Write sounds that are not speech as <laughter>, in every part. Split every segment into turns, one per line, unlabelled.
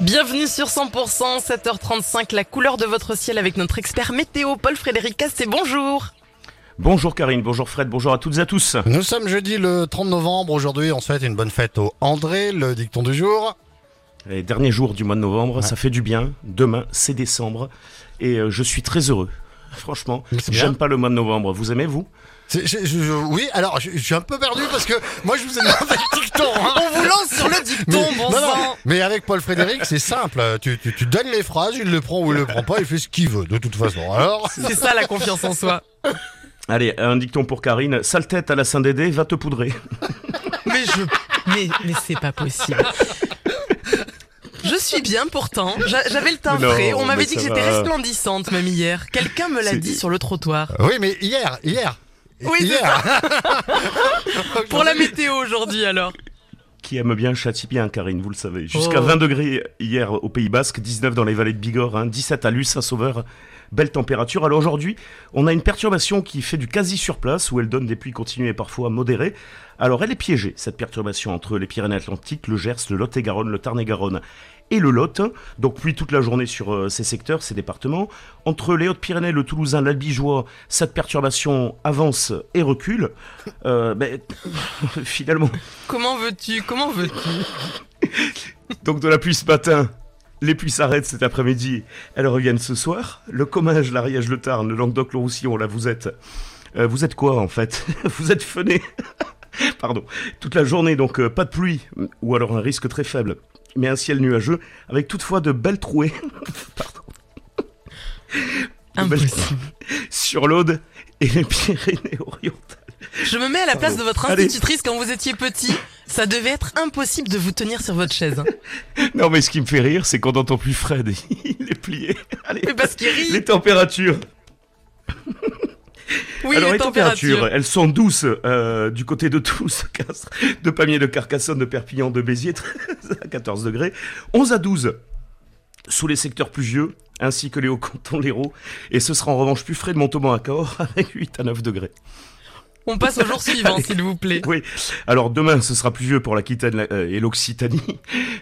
Bienvenue sur 100%, 7h35, la couleur de votre ciel avec notre expert météo Paul-Frédéric Castet. Bonjour
Bonjour Karine, bonjour Fred, bonjour à toutes et à tous.
Nous sommes jeudi le 30 novembre. Aujourd'hui, on souhaite une bonne fête au André, le dicton du jour.
Les derniers jours du mois de novembre, ça fait du bien. Demain, c'est décembre. Et euh, je suis très heureux. Franchement, j'aime pas le mois de novembre. Vous aimez, vous?
C'est- je- je- je- oui, alors je, je suis un peu perdu parce que moi je vous ai demandé le dicton. hein.
On vous lance sur le dicton,
Mais,
bon
non, non,
sang
mais avec Paul Frédéric, c'est simple. Tu, tu, tu donnes les phrases, il le prend ou il le prend pas, il fait ce qu'il veut de toute façon. Alors,
C'est ça la confiance en soi.
Allez, un dicton pour Karine. Sale tête à la Saint-Dédé, va te poudrer.
Mais je... Mais, mais c'est pas possible. Je suis bien pourtant, J'a- j'avais le teint
Non,
frais, on m'avait dit que j'étais resplendissante même hier. Quelqu'un me l'a dit sur le trottoir.
oui, mais hier, hier.
Oui,
hier. <laughs>
Pour la météo aujourd'hui alors.
Qui aime bien châtie bien, Karine, vous le savez. Jusqu'à
Oh.
20 degrés hier au Pays Basque, 19 dans les vallées de Bigorre, hein, 17 à Luce, Saint-Sauveur. Belle température. Alors aujourd'hui, on a une perturbation qui fait du quasi sur place, où elle donne des pluies continues et parfois modérées. Alors elle est piégée, cette perturbation, entre les Pyrénées-Atlantiques, le Gers, le Lot-et-Garonne, le Tarn-et-Garonne et le Lot. Donc pluie toute la journée sur euh, ces secteurs, ces départements. Entre les Hautes-Pyrénées, le Toulousain, l'Albigeois, cette perturbation avance et recule. <laughs> Euh, ben, <laughs> finalement,
Comment veux-tu Comment veux-tu <laughs>
Donc de la pluie ce matin, les pluies s'arrêtent cet après-midi, elles reviennent ce soir. Le Comminges, l'Ariège, le Tarn, le Languedoc, le Roussillon, là vous êtes... euh, vous êtes quoi en fait Vous êtes fenés Pardon. Toute la journée, donc euh, pas de pluie, ou alors un risque très faible, mais un ciel nuageux, avec toutefois de belles trouées <laughs> Pardon.
Impossible.
sur l'Aude et les Pyrénées-Orientales.
Je me mets à la place de votre
Allez.
institutrice quand vous étiez petit. Ça devait être impossible de vous tenir sur votre chaise. <laughs>
Non mais ce qui me fait rire, c'est qu'on n'entend plus Fred, <laughs> il est plié. Allez,
Mais parce qu'il rit.
les températures <laughs>
Oui,
Alors
les
les températures,
températures.
elles sont douces euh, du côté de Toulouse, <laughs> de Pamiers, de Carcassonne, de Perpignan, de Béziers, <laughs> 13 à 14 degrés, 11 à 12 sous les secteurs pluvieux, ainsi que les hauts cantons, l'Hérault, et ce sera en revanche plus frais de Montauban à Cahors, avec 8 à 9 degrés.
On passe au jour suivant, s'il vous plaît.
Oui, alors demain ce sera pluvieux pour l'Aquitaine la- euh, et l'Occitanie,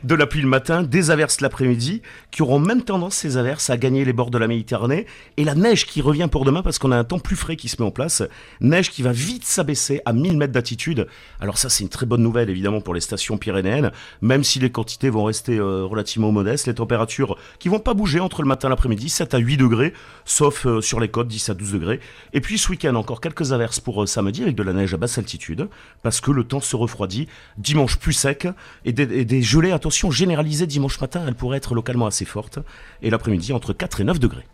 de la pluie le matin, des averses l'après-midi, qui auront même tendance ces averses à gagner les bords de la Méditerranée, et la neige qui revient pour demain parce qu'on a un temps plus frais qui se met en place, neige qui va vite s'abaisser à 1000 mètres d'altitude. Alors ça c'est une très bonne nouvelle évidemment pour les stations pyrénéennes, même si les quantités vont rester euh, relativement modestes, les températures qui vont pas bouger entre le matin et l'après-midi, 7 à 8 degrés, sauf euh, sur les côtes 10 à 12 degrés. Et puis ce week-end encore quelques averses pour euh, samedi avec de la neige à basse altitude, parce que le temps se refroidit, dimanche plus sec, et des, et des gelées, attention, généralisées dimanche matin, elles pourraient être localement assez fortes, et l'après-midi entre 4 et 9 degrés.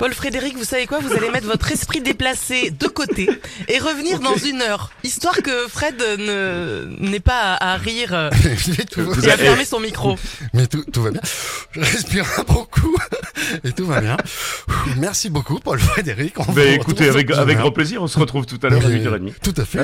Paul Frédéric, vous savez quoi? Vous allez mettre votre esprit déplacé de côté et revenir dans une heure, histoire que Fred ne n'ait pas à, à rire euh, <laughs>
mais, tout, va-
à
avez-
fermer son micro.
mais tout, tout va bien. Je respire un bon coup <laughs> et tout va bien. Merci beaucoup, Paul Frédéric. On
Ben
vous
écoutez, avec, avec grand plaisir, on se retrouve tout à l'heure à
Mais,
8h30.
Tout à fait.